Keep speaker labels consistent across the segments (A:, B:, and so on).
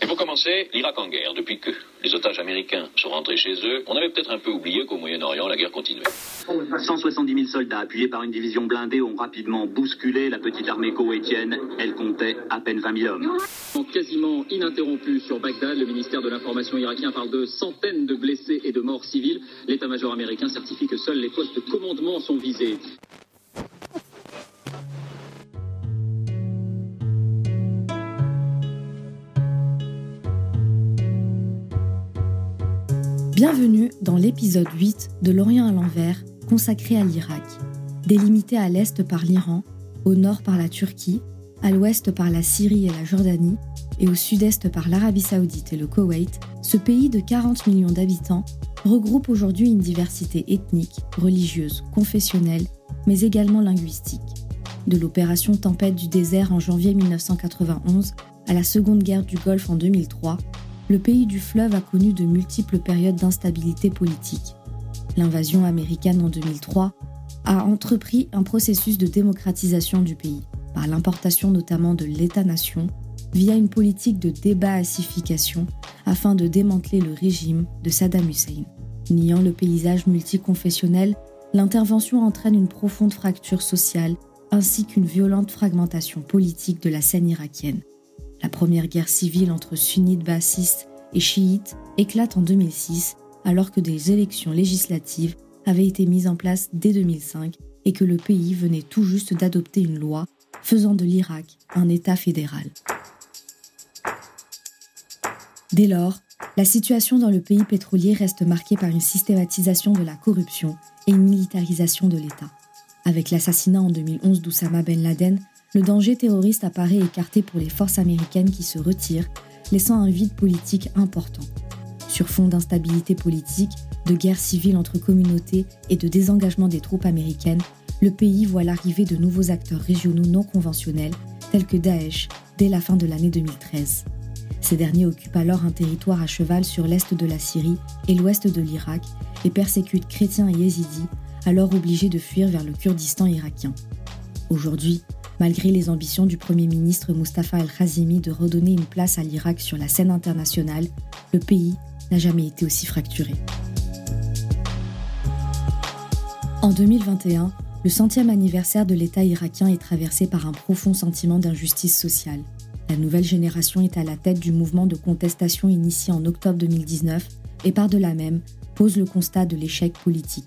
A: Et pour commencer, l'Irak en guerre. Depuis que les otages américains sont rentrés chez eux, on avait peut-être un peu oublié qu'au Moyen-Orient, la guerre continuait.
B: 170 000 soldats appuyés par une division blindée ont rapidement bousculé la petite armée koweïtienne. Elle comptait à peine 20 000 hommes.
C: Quasiment ininterrompu sur Bagdad, le ministère de l'Information irakien parle de centaines de blessés et de morts civils. L'état-major américain certifie que seuls les postes de commandement sont visés.
D: Bienvenue dans l'épisode 8 de L'Orient à l'envers, consacré à l'Irak. Délimité à l'est par l'Iran, au nord par la Turquie, à l'ouest par la Syrie et la Jordanie, et au sud-est par l'Arabie saoudite et le Koweït, ce pays de 40 millions d'habitants regroupe aujourd'hui une diversité ethnique, religieuse, confessionnelle, mais également linguistique. De l'opération Tempête du désert en janvier 1991 à la Seconde Guerre du Golfe en 2003, le pays du fleuve a connu de multiples périodes d'instabilité politique. L'invasion américaine en 2003 a entrepris un processus de démocratisation du pays, par l'importation notamment de l'État-nation, via une politique de débassification afin de démanteler le régime de Saddam Hussein. Niant le paysage multiconfessionnel, l'intervention entraîne une profonde fracture sociale ainsi qu'une violente fragmentation politique de la scène irakienne. La première guerre civile entre sunnites bassistes et chiites éclate en 2006 alors que des élections législatives avaient été mises en place dès 2005 et que le pays venait tout juste d'adopter une loi faisant de l'Irak un État fédéral. Dès lors, la situation dans le pays pétrolier reste marquée par une systématisation de la corruption et une militarisation de l'État. Avec l'assassinat en 2011 d'Oussama Ben Laden, le danger terroriste apparaît écarté pour les forces américaines qui se retirent, laissant un vide politique important. Sur fond d'instabilité politique, de guerre civile entre communautés et de désengagement des troupes américaines, le pays voit l'arrivée de nouveaux acteurs régionaux non conventionnels, tels que Daesh, dès la fin de l'année 2013. Ces derniers occupent alors un territoire à cheval sur l'est de la Syrie et l'ouest de l'Irak et persécutent chrétiens et yézidis, alors obligés de fuir vers le Kurdistan irakien. Aujourd'hui, malgré les ambitions du Premier ministre Mustafa al-Khazimi de redonner une place à l'Irak sur la scène internationale, le pays n'a jamais été aussi fracturé. En 2021, le centième anniversaire de l'État irakien est traversé par un profond sentiment d'injustice sociale. La nouvelle génération est à la tête du mouvement de contestation initié en octobre 2019 et par-delà même pose le constat de l'échec politique.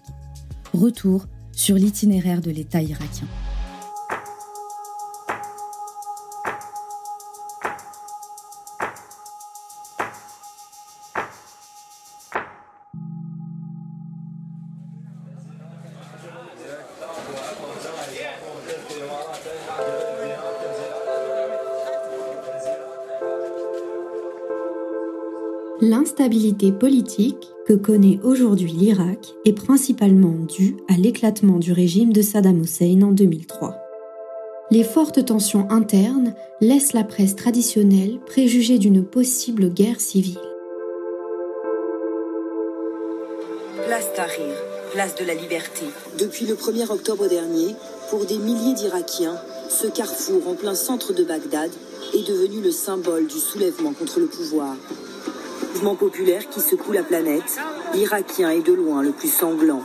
D: Retour sur l'itinéraire de l'État irakien. L'instabilité politique que connaît aujourd'hui l'Irak est principalement due à l'éclatement du régime de Saddam Hussein en 2003. Les fortes tensions internes laissent la presse traditionnelle préjuger d'une possible guerre civile.
E: Place Tahrir, place de la liberté. Depuis le 1er octobre dernier, pour des milliers d'Irakiens, ce carrefour en plein centre de Bagdad est devenu le symbole du soulèvement contre le pouvoir mouvement populaire qui secoue la planète, l'Irakien est de loin le plus sanglant.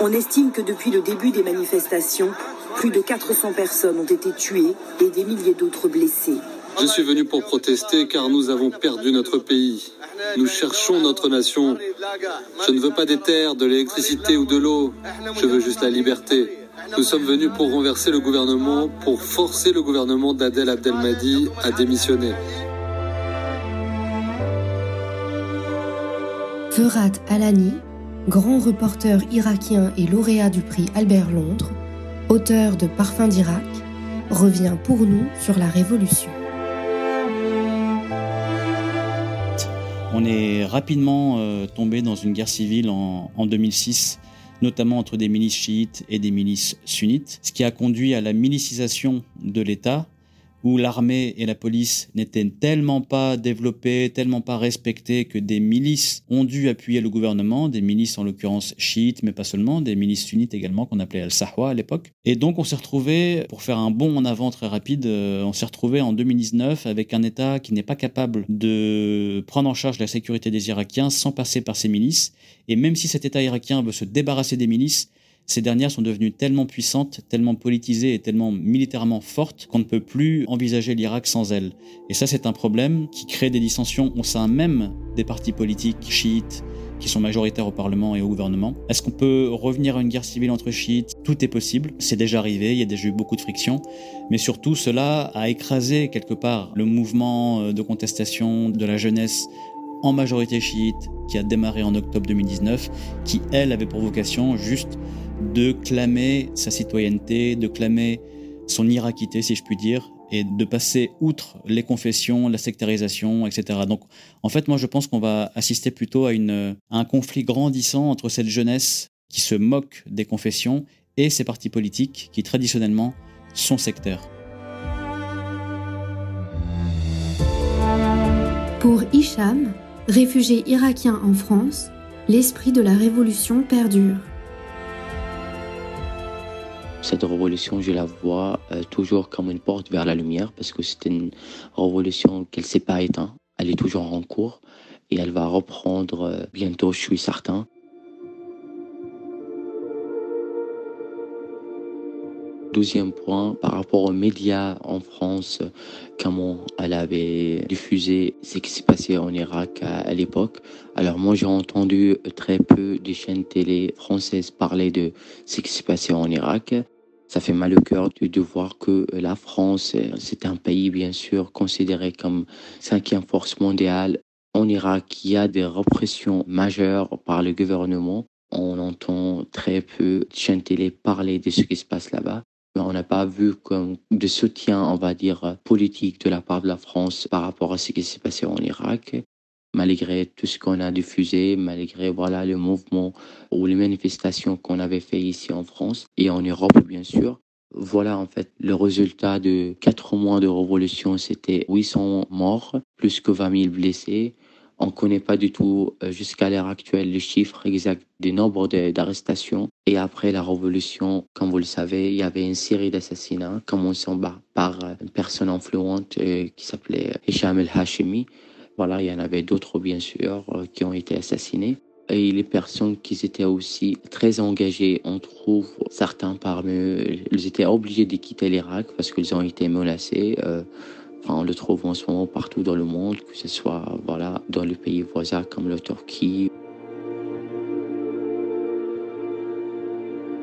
E: On estime que depuis le début des manifestations, plus de 400 personnes ont été tuées et des milliers d'autres blessées.
F: Je suis venu pour protester car nous avons perdu notre pays. Nous cherchons notre nation. Je ne veux pas des terres, de l'électricité ou de l'eau. Je veux juste la liberté. Nous sommes venus pour renverser le gouvernement, pour forcer le gouvernement d'Adel Abdelmadi à démissionner.
D: Ferhat Alani, grand reporter irakien et lauréat du prix Albert Londres, auteur de Parfums d'Irak, revient pour nous sur la révolution.
G: On est rapidement euh, tombé dans une guerre civile en, en 2006 notamment entre des milices chiites et des milices sunnites, ce qui a conduit à la milicisation de l'État où l'armée et la police n'étaient tellement pas développées, tellement pas respectées que des milices ont dû appuyer le gouvernement, des milices en l'occurrence chiites, mais pas seulement, des milices sunnites également qu'on appelait Al-Sahwa à l'époque. Et donc on s'est retrouvé, pour faire un bond en avant très rapide, euh, on s'est retrouvé en 2019 avec un État qui n'est pas capable de prendre en charge la sécurité des Irakiens sans passer par ces milices. Et même si cet État irakien veut se débarrasser des milices, ces dernières sont devenues tellement puissantes, tellement politisées et tellement militairement fortes qu'on ne peut plus envisager l'Irak sans elles. Et ça, c'est un problème qui crée des dissensions au sein même des partis politiques chiites qui sont majoritaires au Parlement et au gouvernement. Est-ce qu'on peut revenir à une guerre civile entre chiites? Tout est possible, c'est déjà arrivé, il y a déjà eu beaucoup de frictions, mais surtout cela a écrasé quelque part le mouvement de contestation de la jeunesse en majorité chiite qui a démarré en octobre 2019, qui elle avait pour vocation juste de clamer sa citoyenneté, de clamer son irakité, si je puis dire, et de passer outre les confessions, la sectarisation, etc. Donc, en fait, moi, je pense qu'on va assister plutôt à, un conflit grandissant entre cette jeunesse qui se moque des confessions et ces partis politiques qui, traditionnellement, sont sectaires.
D: Pour Hicham, réfugié irakien en France, l'esprit de la révolution perdure
H: cette révolution, je la vois euh, toujours comme une porte vers la lumière parce que c'est une révolution qu'elle ne s'est pas éteinte. Elle est toujours en cours et elle va reprendre euh, bientôt, je suis certain. Deuxième point, par rapport aux médias en France, comment elle avait diffusé ce qui s'est passé en Irak à, l'époque. Alors moi j'ai entendu très peu de chaînes télé françaises parler de ce qui s'est passé en Irak. Ça fait mal au cœur de, voir que la France, c'est un pays bien sûr considéré comme cinquième force mondiale. En Irak, il y a des répressions majeures par le gouvernement. On entend très peu télé parler de ce qui se passe là-bas. On n'a pas vu de soutien, on va dire, politique de la part de la France par rapport à ce qui s'est passé en Irak. Malgré tout ce qu'on a diffusé, malgré voilà le mouvement ou les manifestations qu'on avait fait ici en France et en Europe, bien sûr. Voilà en fait le résultat de quatre mois de révolution, c'était 800 morts, plus que 20 000 blessés, on ne connaît pas du tout euh, jusqu'à l'heure actuelle le chiffre exact du nombre d'arrestations. Et après la révolution, comme vous le savez, il y avait une série d'assassinats, commençant par euh, une personne influente euh, qui s'appelait Hicham el-Hashimi. Voilà, il y en avait d'autres bien sûr qui ont été assassinés. Et les personnes qui étaient aussi très engagées, on trouve certains parmi eux, ils étaient obligés de quitter l'Irak parce qu'ils ont été menacés on le trouve en ce moment partout dans le monde, que ce soit voilà, dans les pays voisins comme la Turquie.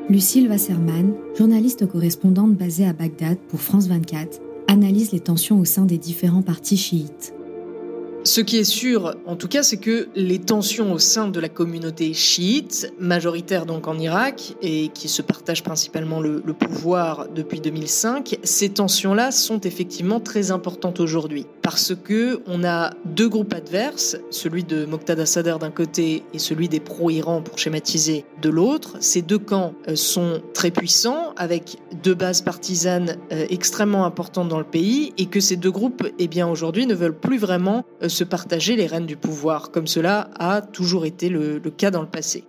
D: Lucille Wasserman, journaliste correspondante basée à Bagdad pour France 24, analyse les tensions au sein des différents partis chiites.
I: Ce qui est sûr, en tout cas, c'est que les tensions au sein de la communauté chiite, majoritaire donc en Irak, et qui se partagent principalement le, pouvoir depuis 2005, ces tensions-là sont effectivement très importantes aujourd'hui. Parce que on a deux groupes adverses, celui de Moqtada Sadr d'un côté et celui des pro-Iran pour schématiser de l'autre. Ces deux camps euh, sont très puissants, avec deux bases partisanes euh, extrêmement importantes dans le pays, et que ces deux groupes, eh bien, aujourd'hui, ne veulent plus vraiment euh, se partager les rênes du pouvoir, comme cela a toujours été le, cas dans le passé.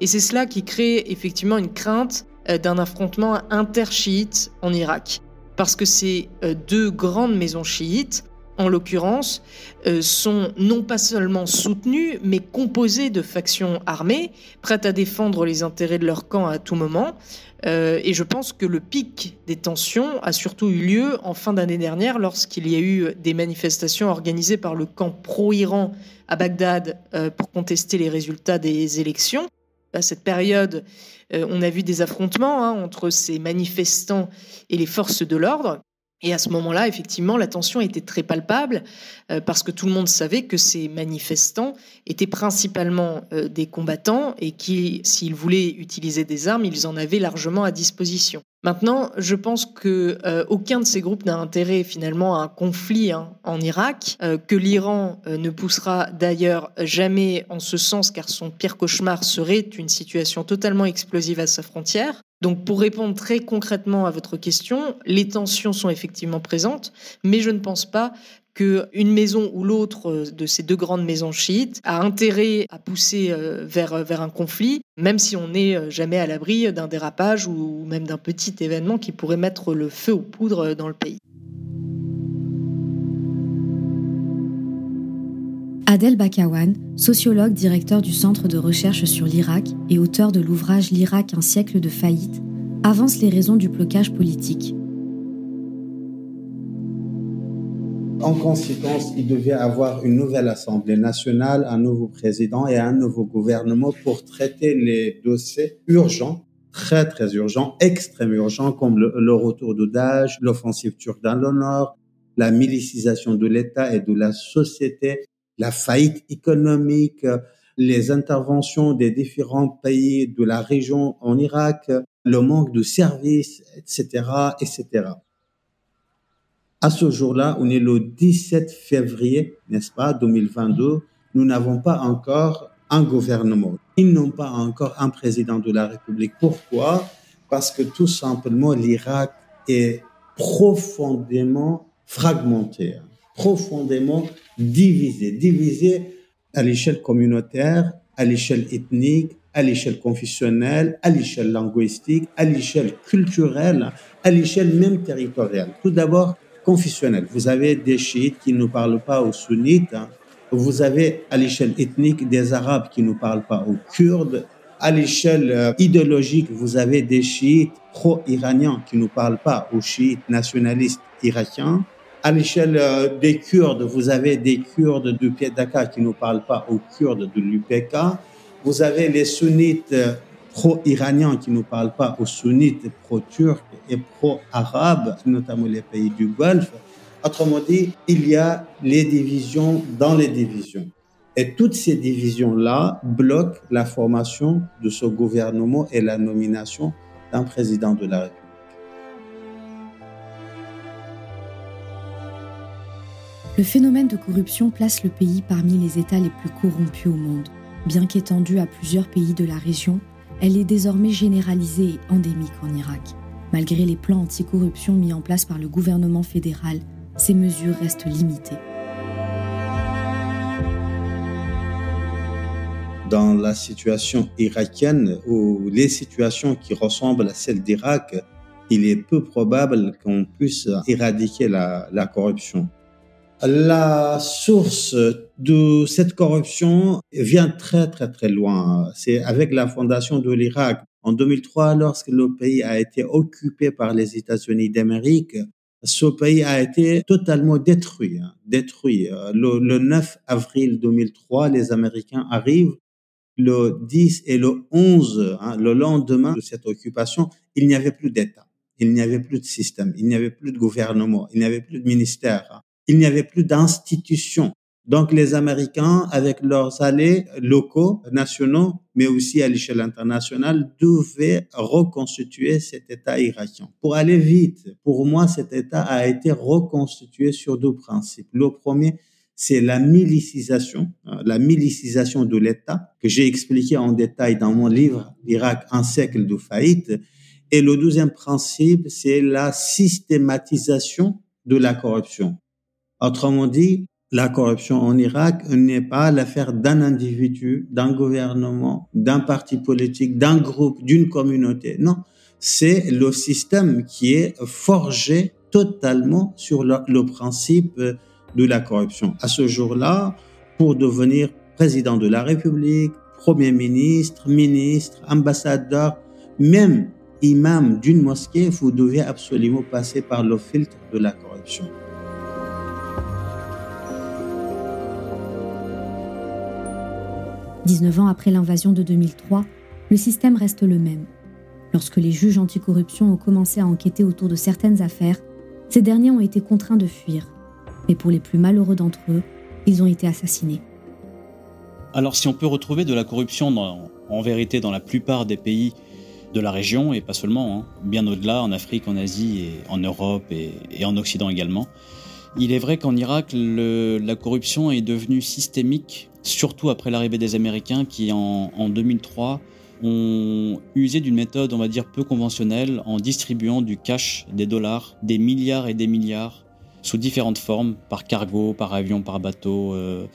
I: Et c'est cela qui crée effectivement une crainte d'un affrontement inter-chiite en Irak. Parce que ces deux grandes maisons chiites, en l'occurrence, euh, sont non pas seulement soutenues, mais composées de factions armées, prêtes à défendre les intérêts de leur camp à tout moment, euh, et je pense que le pic des tensions a surtout eu lieu en fin d'année dernière lorsqu'il y a eu des manifestations organisées par le camp pro-Iran à Bagdad euh, pour contester les résultats des élections. À cette période, on a vu des affrontements hein, entre ces manifestants et les forces de l'ordre. Et à ce moment-là, effectivement, la tension était très palpable euh, parce que tout le monde savait que ces manifestants étaient principalement euh, des combattants et qui, s'ils voulaient utiliser des armes, ils en avaient largement à disposition. Maintenant, je pense que euh, aucun de ces groupes n'a intérêt finalement à un conflit hein, en Irak, que l'Iran ne poussera d'ailleurs jamais en ce sens, car son pire cauchemar serait une situation totalement explosive à sa frontière. Donc pour répondre très concrètement à votre question, les tensions sont effectivement présentes, mais je ne pense pas qu'une maison ou l'autre euh, de ces deux grandes maisons chiites a intérêt à pousser euh, vers, euh, vers un conflit, même si on n'est jamais à l'abri d'un dérapage ou même d'un petit événement qui pourrait mettre le feu aux poudres dans le pays.
D: Adel Bakawan, sociologue directeur du Centre de recherche sur l'Irak et auteur de l'ouvrage L'Irak, un siècle de faillite, avance les raisons du blocage politique.
J: En conséquence, il devait avoir une nouvelle Assemblée nationale, un nouveau président et un nouveau gouvernement pour traiter les dossiers urgents, très très urgents, extrêmement urgents, comme le, retour de Daesh, l'offensive turque dans le nord, la milicisation de l'État et de la société, la faillite économique, les interventions des différents pays de la région en Irak, le manque de services, etc., etc. À ce jour-là, on est le 17 février, n'est-ce pas, 2022, nous n'avons pas encore un gouvernement. Ils n'ont pas encore un président de la République. Pourquoi? Parce que tout simplement, l'Irak est profondément fragmenté profondément divisé, divisé à l'échelle communautaire, à l'échelle ethnique, à l'échelle confessionnelle, à l'échelle linguistique, à l'échelle culturelle, à l'échelle même territoriale. Tout d'abord, confessionnelle. Vous avez des chiites qui ne parlent pas aux sunnites. Hein. Vous avez à l'échelle ethnique des arabes qui ne parlent pas aux kurdes. À l'échelle euh, idéologique, vous avez des chiites pro-iraniens qui ne parlent pas aux chiites nationalistes irakiens. À l'échelle euh, des Kurdes, vous avez des Kurdes du Piedaka qui ne parlent pas aux Kurdes de l'UPK. Vous avez les sunnites euh, pro-iraniens qui ne parlent pas aux sunnites pro-turcs et pro-arabes, notamment les pays du Golfe. Autrement dit, il y a les divisions dans les divisions. Et toutes ces divisions-là bloquent la formation de ce gouvernement et la nomination d'un président de la République.
D: Le phénomène de corruption place le pays parmi les États les plus corrompus au monde. Bien qu'étendue à plusieurs pays de la région, elle est désormais généralisée et endémique en Irak. Malgré les plans anticorruption mis en place par le gouvernement fédéral, ces mesures restent limitées.
J: Dans la situation irakienne ou les situations qui ressemblent à celles d'Irak, il est peu probable qu'on puisse éradiquer la, la corruption. La source de cette corruption vient très très très loin. C'est avec la fondation de l'Irak. En 2003, lorsque le pays a été occupé par les États-Unis d'Amérique, ce pays a été totalement détruit. Hein, détruit. Le, le 9 avril 2003, les Américains arrivent. Le 10 et le 11, hein, le lendemain de cette occupation, il n'y avait plus d'État, il n'y avait plus de système, il n'y avait plus de gouvernement, il n'y avait plus de ministère. Il n'y avait plus d'institutions. Donc les Américains, avec leurs alliés locaux, nationaux, mais aussi à l'échelle internationale, devaient reconstituer cet État irakien. Pour aller vite, pour moi, cet État a été reconstitué sur deux principes. Le premier, c'est la milicisation, hein, la milicisation de l'État, que j'ai expliqué en détail dans mon livre L'Irak, un siècle de faillite. Et le deuxième principe, c'est la systématisation de la corruption. Autrement dit, la corruption en Irak n'est pas l'affaire d'un individu, d'un gouvernement, d'un parti politique, d'un groupe, d'une communauté. Non, c'est le système qui est forgé totalement sur le, principe de la corruption. À ce jour-là, pour devenir président de la République, premier ministre, ministre, ambassadeur, même imam d'une mosquée, vous devez absolument passer par le filtre de la corruption.
D: 19 ans après l'invasion de 2003, le système reste le même. Lorsque les juges anticorruption ont commencé à enquêter autour de certaines affaires, ces derniers ont été contraints de fuir. Mais pour les plus malheureux d'entre eux, ils ont été assassinés.
G: Alors si on peut retrouver de la corruption en vérité dans la plupart des pays de la région, et pas seulement, hein, bien au-delà, en Afrique, en Asie, et en Europe et, en Occident également, il est vrai qu'en Irak, la corruption est devenue systémique surtout après l'arrivée des Américains qui, en, 2003, ont usé d'une méthode, on va dire, peu conventionnelle en distribuant du cash, des dollars, des milliards et des milliards, sous différentes formes, par cargo, par avion, par bateau, euh,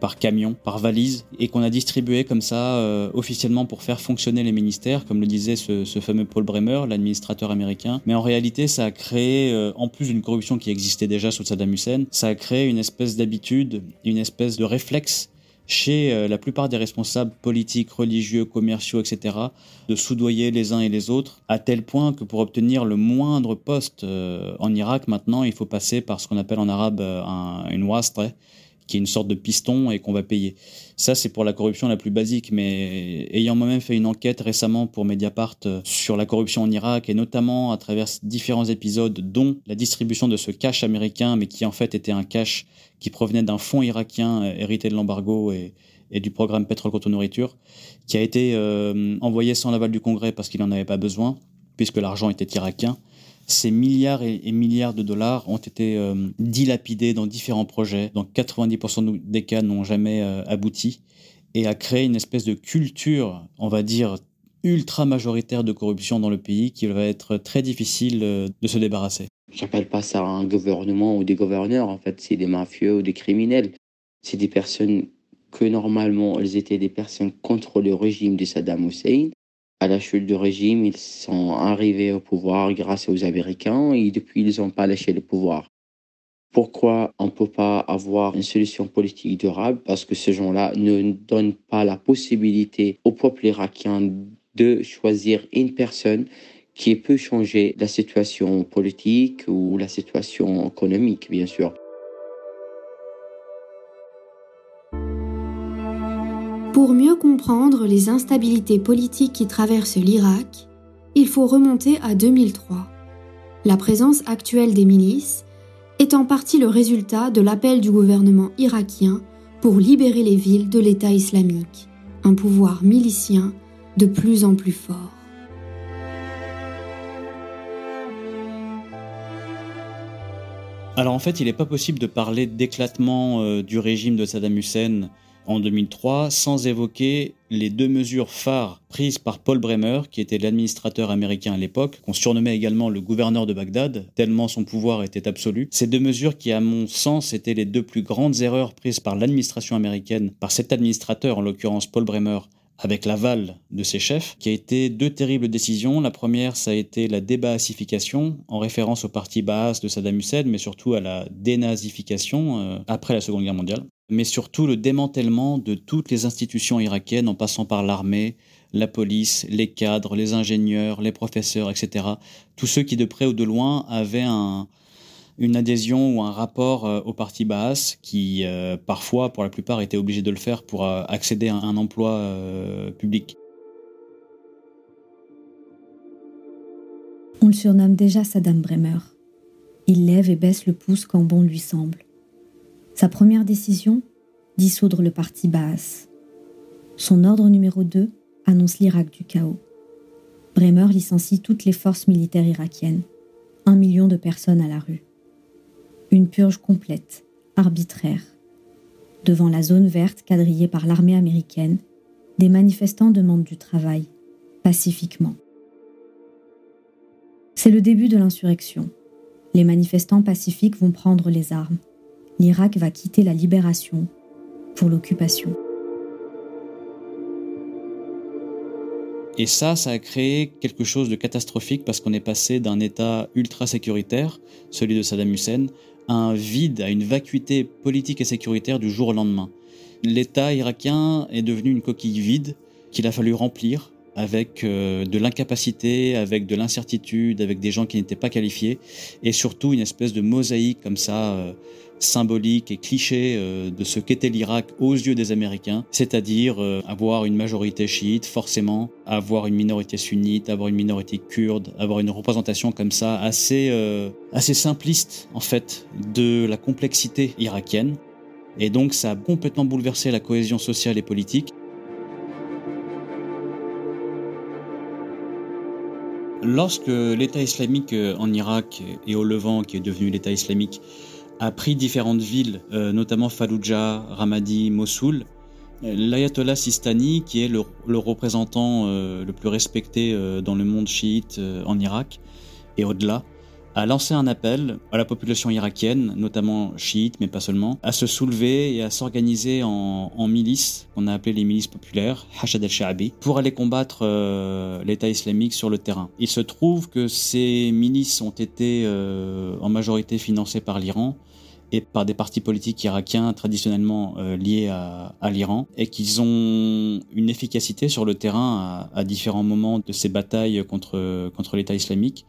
G: par camion, par valise, et qu'on a distribué comme ça euh, officiellement pour faire fonctionner les ministères, comme le disait ce, fameux Paul Bremer, l'administrateur américain. Mais en réalité, ça a créé, euh, en plus d'une corruption qui existait déjà sous Saddam Hussein, ça a créé une espèce d'habitude, une espèce de réflexe chez euh, la plupart des responsables politiques, religieux, commerciaux, etc., de soudoyer les uns et les autres, à tel point que pour obtenir le moindre poste euh, en Irak, maintenant, il faut passer par ce qu'on appelle en arabe euh, un, une wastre, qui est une sorte de piston et qu'on va payer. Ça, c'est pour la corruption la plus basique, mais ayant moi-même fait une enquête récemment pour Mediapart euh, sur la corruption en Irak, et notamment à travers différents épisodes, dont la distribution de ce cash américain, mais qui en fait était un cash qui provenait d'un fonds irakien euh, hérité de l'embargo et, du programme pétrole contre nourriture, qui a été euh, envoyé sans l'aval du Congrès parce qu'il n'en avait pas besoin, puisque l'argent était irakien ces milliards et, milliards de dollars ont été euh, dilapidés dans différents projets, dont 90% des cas n'ont jamais euh, abouti, et a créé une espèce de culture, on va dire, ultra majoritaire de corruption dans le pays qui va être très difficile euh, de se débarrasser.
H: J'appelle pas ça un gouvernement ou des gouverneurs, en fait, c'est des mafieux ou des criminels. C'est des personnes que normalement, elles étaient des personnes contre le régime de Saddam Hussein, à la chute du régime, ils sont arrivés au pouvoir grâce aux Américains et depuis, ils n'ont pas lâché le pouvoir. Pourquoi on ne peut pas avoir une solution politique durable? Parce que ces gens-là ne donnent pas la possibilité au peuple irakien de choisir une personne qui peut changer la situation politique ou la situation économique, bien sûr.
D: Pour mieux comprendre les instabilités politiques qui traversent l'Irak, il faut remonter à 2003. La présence actuelle des milices est en partie le résultat de l'appel du gouvernement irakien pour libérer les villes de l'État islamique, un pouvoir milicien de plus en plus fort.
G: Alors en fait, il n'est pas possible de parler d'éclatement euh, du régime de Saddam Hussein en 2003 sans évoquer les deux mesures phares prises par Paul Bremer, qui était l'administrateur américain à l'époque, qu'on surnommait également le gouverneur de Bagdad, tellement son pouvoir était absolu. Ces deux mesures qui, à mon sens, étaient les deux plus grandes erreurs prises par l'administration américaine, par cet administrateur, en l'occurrence Paul Bremer, avec l'aval de ses chefs, qui a été deux terribles décisions. La première, ça a été la débaassification, en référence au parti Baas de Saddam Hussein, mais surtout à la dénazification euh, après la Seconde Guerre mondiale mais surtout le démantèlement de toutes les institutions irakiennes en passant par l'armée, la police, les cadres, les ingénieurs, les professeurs, etc. Tous ceux qui de près ou de loin avaient une adhésion ou un rapport euh, au parti Baas, qui euh, parfois, pour la plupart, étaient obligés de le faire pour euh, accéder à un emploi public.
D: On le surnomme déjà Saddam Bremer. Il lève et baisse le pouce quand bon lui semble. Sa première décision Dissoudre le parti Baas. Son ordre numéro 2 annonce l'Irak du chaos. Bremer licencie toutes les forces militaires irakiennes. Un million de personnes à la rue. Une purge complète, arbitraire. Devant la zone verte quadrillée par l'armée américaine, des manifestants demandent du travail, pacifiquement. C'est le début de l'insurrection. Les manifestants pacifiques vont prendre les armes l'Irak va quitter la libération pour l'occupation.
G: Et ça, ça a créé quelque chose de catastrophique parce qu'on est passé d'un État ultra sécuritaire, celui de Saddam Hussein, un vide, à une vacuité politique et sécuritaire du jour au lendemain. L'État irakien est devenu une coquille vide qu'il a fallu remplir avec euh, de l'incapacité, avec de l'incertitude, avec des gens qui n'étaient pas qualifiés, et surtout une espèce de mosaïque comme ça, euh, symbolique et cliché euh, de ce qu'était l'Irak aux yeux des Américains, c'est-à-dire avoir une majorité chiite, forcément, avoir une minorité sunnite, avoir une minorité kurde, avoir une représentation comme ça assez, assez simpliste en fait de la complexité irakienne. Et donc ça a complètement bouleversé la cohésion sociale et politique. Lorsque l'État islamique euh, en Irak et au Levant, qui est devenu l'État islamique, a pris différentes villes, euh, notamment Fallujah, Ramadi, Mossoul, L'ayatollah Sistani, qui est le, représentant le plus respecté dans le monde chiite en Irak et au-delà, a lancé un appel à la population irakienne, notamment chiite, mais pas seulement, à se soulever et à s'organiser en, milices, qu'on a appelées les milices populaires, Hashad al-Sha'abi, pour aller combattre euh, l'État islamique sur le terrain. Il se trouve que ces milices ont été euh, en majorité financées par l'Iran, et par des partis politiques irakiens traditionnellement euh, liés à, à l'Iran et qu'ils ont une efficacité sur le terrain à, à, différents moments de ces batailles contre, contre l'État islamique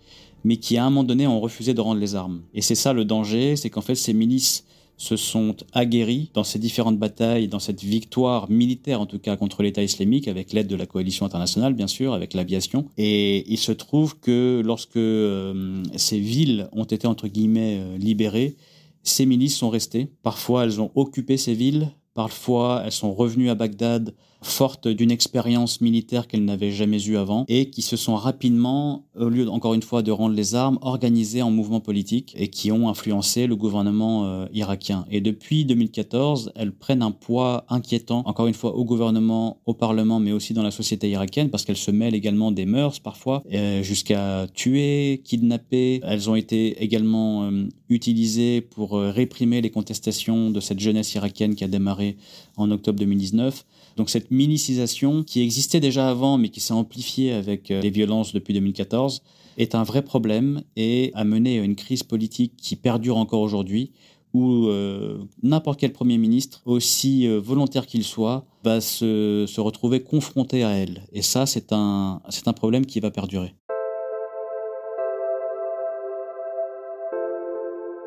G: mais qui à un moment donné ont refusé de rendre les armes. Et c'est ça le danger, c'est qu'en fait ces milices se sont aguerris dans ces différentes batailles, dans cette victoire militaire en tout cas contre l'État islamique, avec l'aide de la coalition internationale bien sûr, avec l'aviation. Et il se trouve que lorsque euh, ces villes ont été entre guillemets euh, libérées, ces milices sont restées. Parfois elles ont occupé ces villes, parfois elles sont revenues à Bagdad fortes d'une expérience militaire qu'elles n'avaient jamais eue avant et qui se sont rapidement, au lieu encore une fois de rendre les armes, organisées en mouvements politiques et qui ont influencé le gouvernement euh, irakien. Et depuis 2014, elles prennent un poids inquiétant, encore une fois au gouvernement, au parlement, mais aussi dans la société irakienne parce qu'elles se mêlent également des mœurs parfois, euh, jusqu'à tuer, kidnapper. Elles ont été également euh, utilisées pour réprimer les contestations de cette jeunesse irakienne qui a démarré en octobre 2019. Donc cette milicisation qui existait déjà avant mais qui s'est amplifiée avec euh, les violences depuis 2014 est un vrai problème et a mené à une crise politique qui perdure encore aujourd'hui où euh, n'importe quel Premier ministre, aussi euh, volontaire qu'il soit, va se, retrouver confronté à elle. Et ça, c'est un, un problème qui va perdurer.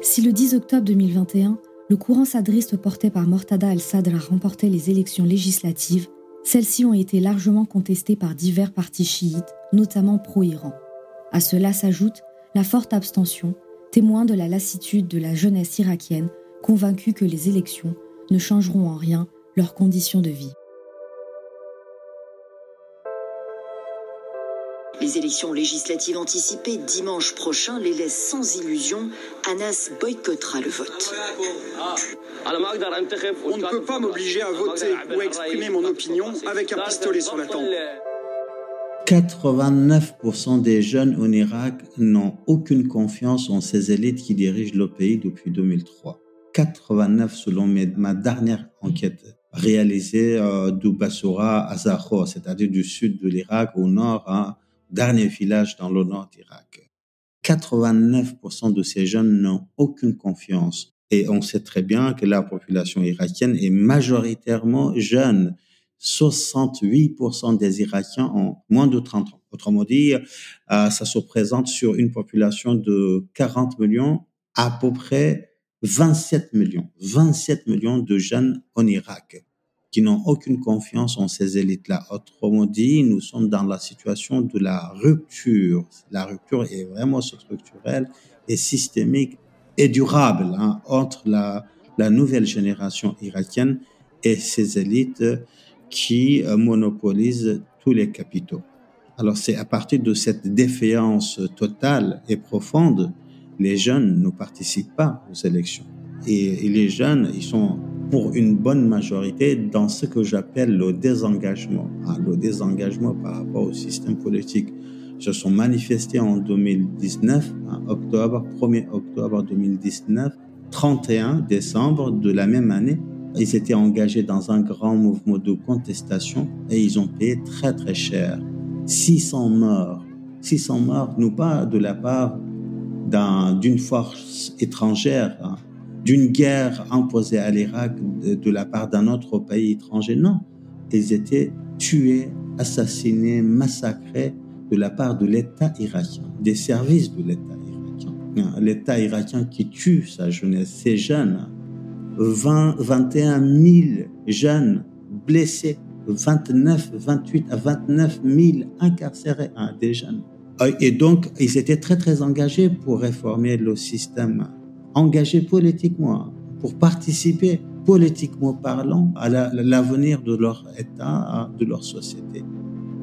D: Si le 10 octobre 2021, le courant sadriste porté par Mortada al-Sadr a remporté les élections législatives, celles-ci ont été largement contestées par divers partis chiites, notamment pro-Iran. À cela s'ajoute la forte abstention, témoin de la lassitude de la jeunesse irakienne, convaincue que les élections ne changeront en rien leurs conditions de vie.
E: Les élections législatives anticipées dimanche prochain les laissent sans illusion. Anas boycottera le vote.
K: On ne peut pas m'obliger à voter ou à exprimer mon opinion avec un pistolet sur la tempe.
J: 89% des jeunes en Irak n'ont aucune confiance en ces élites qui dirigent le pays depuis 2003. 89 selon ma dernière enquête réalisée euh, du Basura à Zahor, c'est-à-dire du sud de l'Irak au nord, hein, dernier village dans le nord d'Irak. 89% de ces jeunes n'ont aucune confiance. Et on sait très bien que la population irakienne est majoritairement jeune. 68% des Irakiens ont moins de 30 ans. Autrement dit, euh, ça se présente sur une population de 40 millions, à peu près 27 millions. 27 millions de jeunes en Irak qui n'ont aucune confiance en ces élites-là. Autrement dit, nous sommes dans la situation de la rupture. La rupture est vraiment structurelle et systémique et durable hein, entre la, nouvelle génération irakienne et ces élites qui euh, monopolisent tous les capitaux. Alors c'est à partir de cette défiance totale et profonde, les jeunes ne participent pas aux élections. Et les jeunes, ils sont pour une bonne majorité dans ce que j'appelle le désengagement, hein, le désengagement par rapport au système politique. Se sont manifestés en 2019, hein, octobre, 1er octobre 2019, 31 décembre de la même année. Ils étaient engagés dans un grand mouvement de contestation et ils ont payé très très cher. 600 morts. 600 morts, non pas de la part d'une force étrangère, hein, d'une guerre imposée à l'Irak de, la part d'un autre pays étranger. Non, ils étaient tués, assassinés, massacrés de la part de l'État irakien, des services de l'État irakien. L'État irakien qui tue sa jeunesse, ses jeunes. 20, 21 000 jeunes blessés, 29, 28 à 29 000 incarcérés, hein, des jeunes. Et donc, ils étaient très, très engagés pour réformer le système engagés politiquement, pour participer politiquement parlant à l'avenir de leur État, de leur société.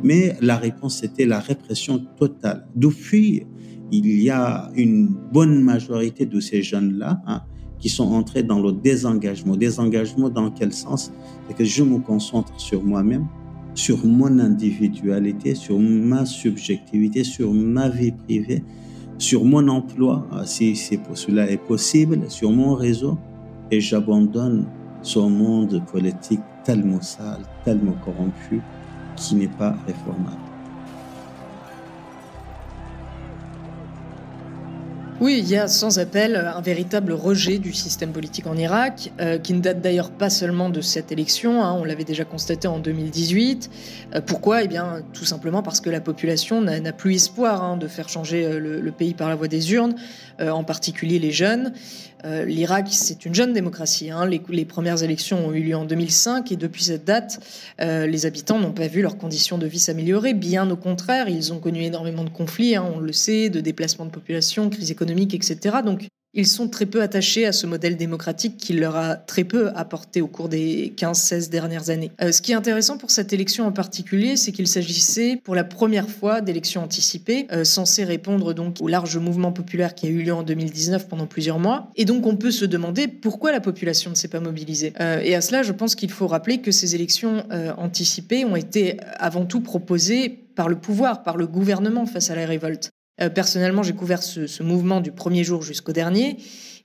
J: Mais la réponse était la répression totale. Depuis, il y a une bonne majorité de ces jeunes-là hein, qui sont entrés dans le désengagement. Désengagement dans quel sens? C'est que je me concentre sur moi-même, sur mon individualité, sur ma subjectivité, sur ma vie privée, sur mon emploi, euh, si, cela est possible, sur mon réseau, et j'abandonne ce monde politique tellement sale, tellement corrompu, qui n'est pas réformable.
I: Oui, il y a sans appel un véritable rejet du système politique en Irak, euh, qui ne date d'ailleurs pas seulement de cette élection, hein, on l'avait déjà constaté en 2018. Euh, pourquoi? Eh bien, tout simplement parce que la population n'a plus espoir hein, de faire changer euh, le, pays par la voie des urnes, en particulier les jeunes. L'Irak, c'est une jeune démocratie. Hein. Les, premières élections ont eu lieu en 2005 et depuis cette date, les habitants n'ont pas vu leurs conditions de vie s'améliorer. Bien au contraire, ils ont connu énormément de conflits, on le sait, de déplacements de population, crise économique, etc. Donc ils sont très peu attachés à ce modèle démocratique qui leur a très peu apporté au cours des 15-16 dernières années. Euh, ce qui est intéressant pour cette élection en particulier, c'est qu'il s'agissait pour la première fois d'élections anticipées, euh, censées répondre donc au large mouvement populaire qui a eu lieu en 2019 pendant plusieurs mois. Et donc on peut se demander pourquoi la population ne s'est pas mobilisée. Euh, et à cela, je pense qu'il faut rappeler que ces élections anticipées ont été avant tout proposées par le pouvoir, par le gouvernement face à la révolte. Euh, personnellement, j'ai couvert ce, mouvement du premier jour jusqu'au dernier.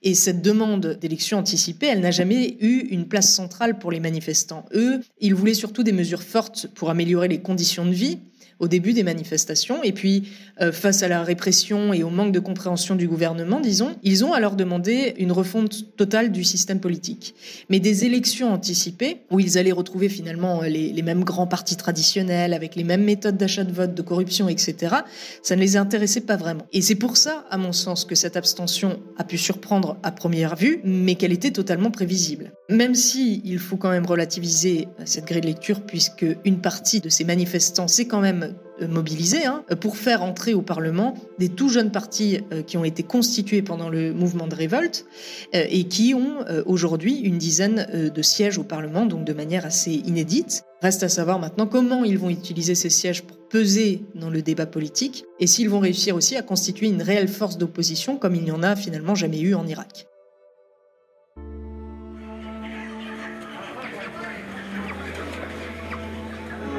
I: Et cette demande d'élection anticipée, elle n'a jamais eu une place centrale pour les manifestants. Eux, ils voulaient surtout des mesures fortes pour améliorer les conditions de vie au début des manifestations. Et puis, euh, face à la répression et au manque de compréhension du gouvernement, disons, ils ont alors demandé une refonte totale du système politique. Mais des élections anticipées, où ils allaient retrouver finalement les, les mêmes grands partis traditionnels, avec les mêmes méthodes d'achat de vote, de corruption, etc., ça ne les intéressait pas vraiment. Et c'est pour ça, à mon sens, que cette abstention a pu surprendre à première vue, mais qu'elle était totalement prévisible. Même si il faut quand même relativiser cette grille de lecture, puisque une partie de ces manifestants s'est quand même euh, mobilisés hein, pour faire entrer au Parlement des tout jeunes partis euh, qui ont été constitués pendant le mouvement de révolte euh, et qui ont aujourd'hui une dizaine de sièges au Parlement, donc de manière assez inédite. Reste à savoir maintenant comment ils vont utiliser ces sièges pour peser dans le débat politique et s'ils vont réussir aussi à constituer une réelle force d'opposition comme il n'y en a finalement jamais eu en Irak.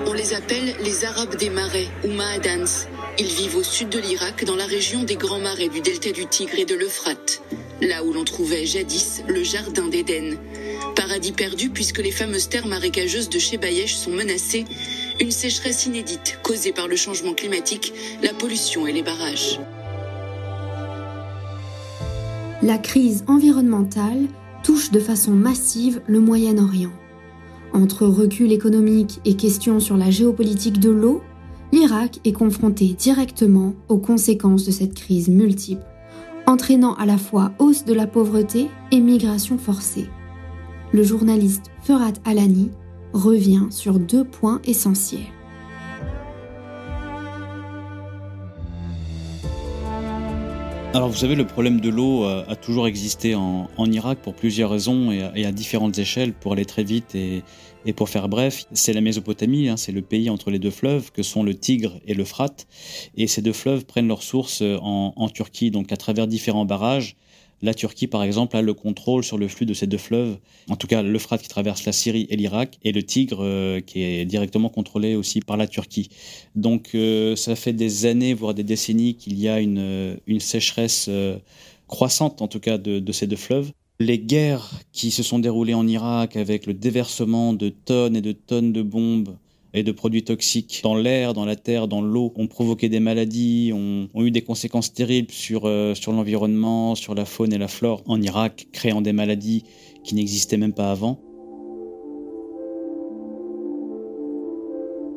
E: On les appelle les Arabes des marais ou Mahadans. Ils vivent au sud de l'Irak, dans la région des grands marais du delta du Tigre et de l'Euphrate, là où l'on trouvait jadis le jardin d'Éden. Paradis perdu puisque les fameuses terres marécageuses de Chebayesh sont menacées, une sécheresse inédite causée par le changement climatique, la pollution et les barrages.
D: La crise environnementale touche de façon massive le Moyen-Orient. Entre recul économique et questions sur la géopolitique de l'eau, l'Irak est confronté directement aux conséquences de cette crise multiple, entraînant à la fois hausse de la pauvreté et migration forcée. Le journaliste Ferat Alani revient sur deux points essentiels.
G: Alors vous savez, le problème de l'eau euh, a toujours existé en, Irak pour plusieurs raisons et à, différentes échelles pour aller très vite et, pour faire bref. C'est la Mésopotamie, hein, c'est le pays entre les deux fleuves que sont le Tigre et l'Euphrate. Et ces deux fleuves prennent leur source en, en Turquie, donc à travers différents barrages la Turquie, par exemple, a le contrôle sur le flux de ces deux fleuves, en tout cas l'Euphrate qui traverse la Syrie et l'Irak, et le Tigre euh, qui est directement contrôlé aussi par la Turquie. Donc euh, ça fait des années, voire des décennies qu'il y a une, euh, sécheresse croissante, en tout cas, de, ces deux fleuves. Les guerres qui se sont déroulées en Irak avec le déversement de tonnes et de tonnes de bombes et de produits toxiques dans l'air, dans la terre, dans l'eau, ont provoqué des maladies, ont, eu des conséquences terribles sur, euh, sur l'environnement, sur la faune et la flore en Irak, créant des maladies qui n'existaient même pas avant.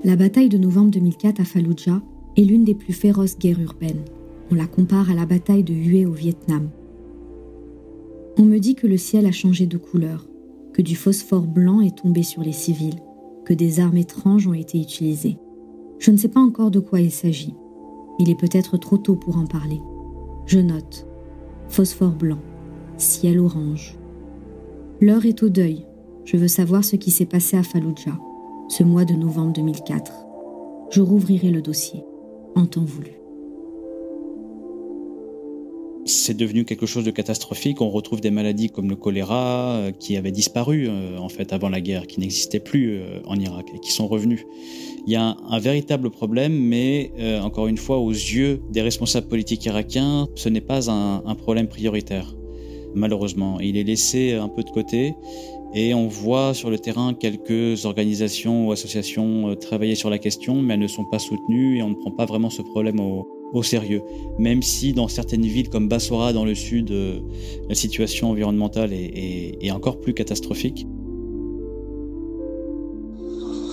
D: La bataille de novembre 2004 à Fallujah est l'une des plus féroces guerres urbaines. On la compare à la bataille de Hue au Vietnam. On me dit que le ciel a changé de couleur, que du phosphore blanc est tombé sur les civils, que des armes étranges ont été utilisées. Je ne sais pas encore de quoi il s'agit. Il est peut-être trop tôt pour en parler. Je note. Phosphore blanc. Ciel orange. L'heure est au deuil. Je veux savoir ce qui s'est passé à Fallujah, ce mois de novembre 2004. Je rouvrirai le dossier, en temps voulu.
G: C'est devenu quelque chose de catastrophique. On retrouve des maladies comme le choléra euh, qui avaient disparu euh, en fait avant la guerre, qui n'existaient plus euh, en Irak et qui sont revenus. Il y a un, véritable problème, mais encore une fois, aux yeux des responsables politiques irakiens, ce n'est pas un, un problème prioritaire. Malheureusement, il est laissé un peu de côté. Et on voit sur le terrain quelques organisations ou associations travailler sur la question, mais elles ne sont pas soutenues et on ne prend pas vraiment ce problème au, au sérieux, même si dans certaines villes comme Bassora dans le sud, euh, la situation environnementale est, encore plus catastrophique.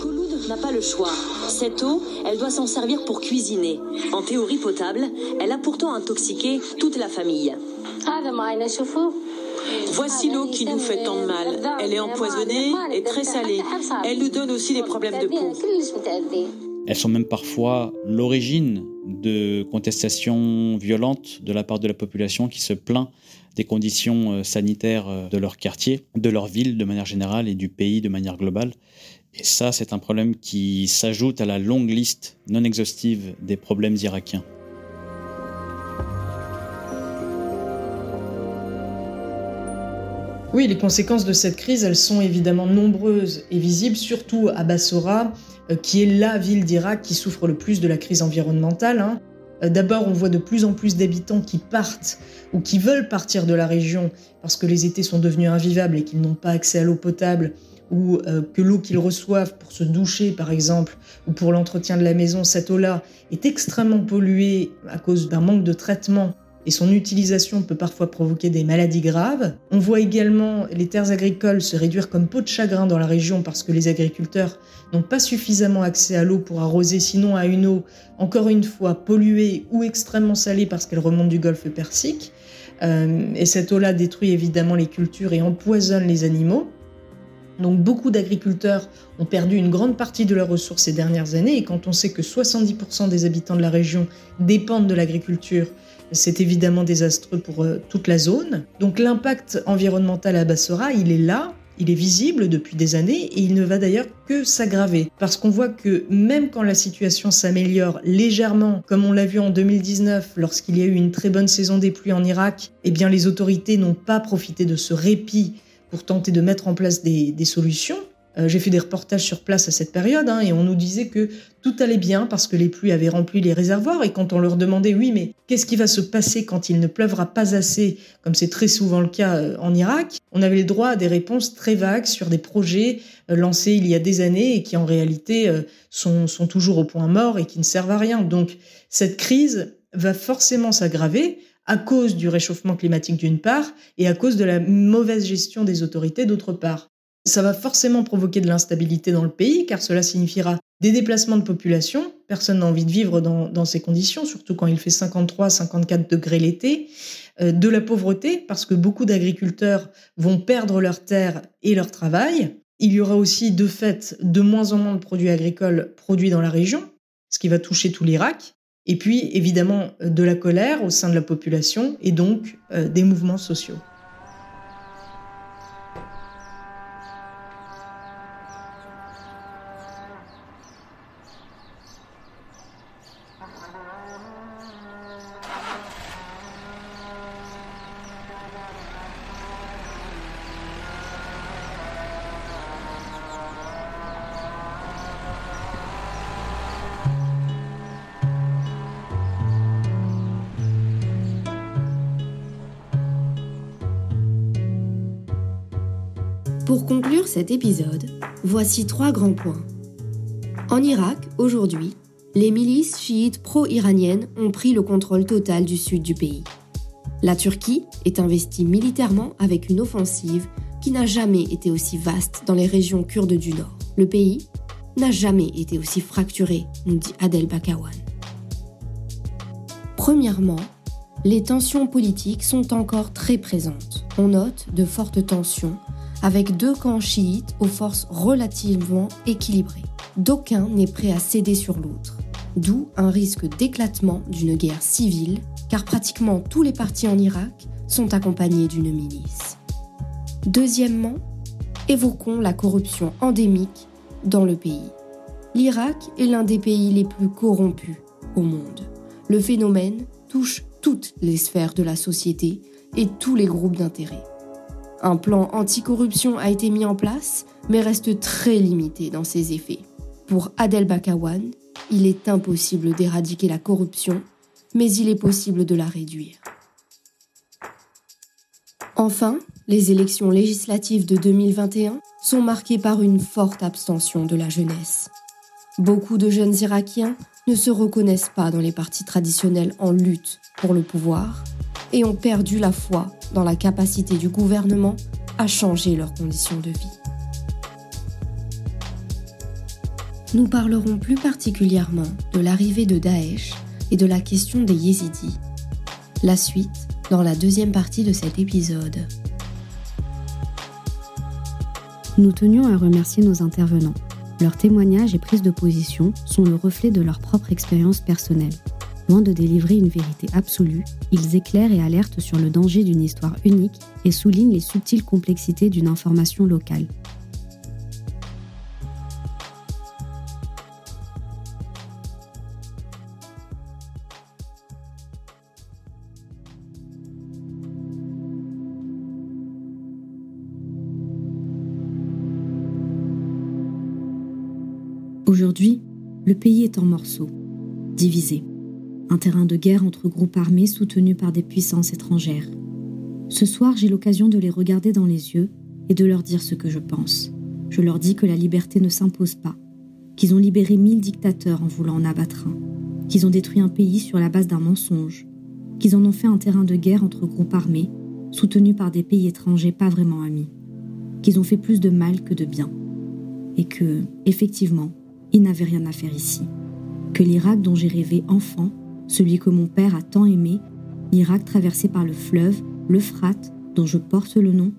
L: Khouloud n'a pas le choix. Cette eau, elle doit s'en servir pour cuisiner. En théorie potable, elle a pourtant intoxiqué toute la famille.
M: Voici l'eau qui nous fait tant de mal. Elle est empoisonnée et très salée. Elle nous donne aussi des problèmes de peau.
G: Elles sont même parfois l'origine de contestations violentes de la part de la population qui se plaint des conditions euh, sanitaires euh, de leur quartier, de leur ville de manière générale et du pays de manière globale. Et ça, c'est un problème qui s'ajoute à la longue liste non exhaustive des problèmes irakiens.
I: Oui, les conséquences de cette crise, elles sont évidemment nombreuses et visibles, surtout à Bassora, qui est la ville d'Irak qui souffre le plus de la crise environnementale. Hein. Euh, d'abord, on voit de plus en plus d'habitants qui partent ou qui veulent partir de la région parce que les étés sont devenus invivables et qu'ils n'ont pas accès à l'eau potable ou euh, que l'eau qu'ils reçoivent pour se doucher, par exemple, ou pour l'entretien de la maison, cette eau-là est extrêmement polluée à cause d'un manque de traitement et son utilisation peut parfois provoquer des maladies graves. On voit également les terres agricoles se réduire comme peau de chagrin dans la région parce que les agriculteurs n'ont pas suffisamment accès à l'eau pour arroser, sinon à une eau, encore une fois, polluée ou extrêmement salée parce qu'elle remonte du golfe Persique. Euh, et cette eau-là détruit évidemment les cultures et empoisonne les animaux. Donc beaucoup d'agriculteurs ont perdu une grande partie de leurs ressources ces dernières années et quand on sait que 70% des habitants de la région dépendent de l'agriculture, c'est évidemment désastreux pour euh, toute la zone. Donc l'impact environnemental à Bassora, il est là, il est visible depuis des années et il ne va d'ailleurs que s'aggraver. Parce qu'on voit que même quand la situation s'améliore légèrement, comme on l'a vu en 2019 lorsqu'il y a eu une très bonne saison des pluies en Irak, eh bien les autorités n'ont pas profité de ce répit pour tenter de mettre en place des solutions. Euh, j'ai fait des reportages sur place à cette période hein, et on nous disait que tout allait bien parce que les pluies avaient rempli les réservoirs et quand on leur demandait oui mais qu'est-ce qui va se passer quand il ne pleuvra pas assez comme c'est très souvent le cas euh, en Irak, on avait le droit à des réponses très vagues sur des projets euh, lancés il y a des années et qui en réalité sont, sont toujours au point mort et qui ne servent à rien. Donc cette crise va forcément s'aggraver à cause du réchauffement climatique d'une part et à cause de la mauvaise gestion des autorités d'autre part. Ça va forcément provoquer de l'instabilité dans le pays, car cela signifiera des déplacements de population. Personne n'a envie de vivre dans, ces conditions, surtout quand il fait 53-54 degrés l'été. Euh, de la pauvreté, parce que beaucoup d'agriculteurs vont perdre leurs terres et leur travail. Il y aura aussi, de fait, de moins en moins de produits agricoles produits dans la région, ce qui va toucher tout l'Irak. Et puis, évidemment, de la colère au sein de la population et donc euh, des mouvements sociaux.
N: Pour conclure cet épisode, voici trois grands points. En Irak, aujourd'hui, les milices chiites pro-iraniennes ont pris le contrôle total du sud du pays. La Turquie est investie militairement avec une offensive qui n'a jamais été aussi vaste dans les régions kurdes du nord. Le pays n'a jamais été aussi fracturé, nous dit Adel Bakawan. Premièrement, les tensions politiques sont encore très présentes. On note de fortes tensions avec deux camps chiites aux forces relativement équilibrées. D'aucun n'est prêt à céder sur l'autre, d'où un risque d'éclatement d'une guerre civile, car pratiquement tous les partis en Irak sont accompagnés d'une milice. Deuxièmement, évoquons la corruption endémique dans le pays. L'Irak est l'un des pays les plus corrompus au monde. Le phénomène touche toutes les sphères de la société et tous les groupes d'intérêt. Un plan anticorruption a été mis en place, mais reste très limité dans ses effets. Pour Adel Bakawan, il est impossible d'éradiquer la corruption, mais il est possible de la réduire. Enfin, les élections législatives de 2021 sont marquées par une forte abstention de la jeunesse. Beaucoup de jeunes Irakiens ne se reconnaissent pas dans les partis traditionnels en lutte pour le pouvoir et ont perdu la foi dans la capacité du gouvernement à changer leurs conditions de vie. Nous parlerons plus particulièrement de l'arrivée de Daesh et de la question des Yézidis. La suite dans la deuxième partie de cet épisode.
D: Nous tenions à remercier nos intervenants. Leurs témoignages et prises de position sont le reflet de leur propre expérience personnelle. Loin de délivrer une vérité absolue, ils éclairent et alertent sur le danger d'une histoire unique et soulignent les subtiles complexités d'une information locale. Aujourd'hui, le pays est en morceaux, divisé. Un terrain de guerre entre groupes armés soutenus par des puissances étrangères. Ce soir, j'ai l'occasion de les regarder dans les yeux et de leur dire ce que je pense. Je leur dis que la liberté ne s'impose pas, qu'ils ont libéré mille dictateurs en voulant en abattre un, qu'ils ont détruit un pays sur la base d'un mensonge, qu'ils en ont fait un terrain de guerre entre groupes armés, soutenus par des pays étrangers pas vraiment amis, qu'ils ont fait plus de mal que de bien, et que, effectivement, il n'avait rien à faire ici. Que l'Irak dont j'ai rêvé enfant, celui que mon père a tant aimé, l'Irak traversé par le fleuve, l'Euphrate, dont je porte le nom,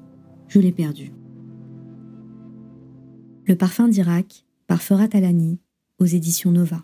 D: je l'ai perdu. Le parfum d'Irak par Ferat Alani aux éditions Nova.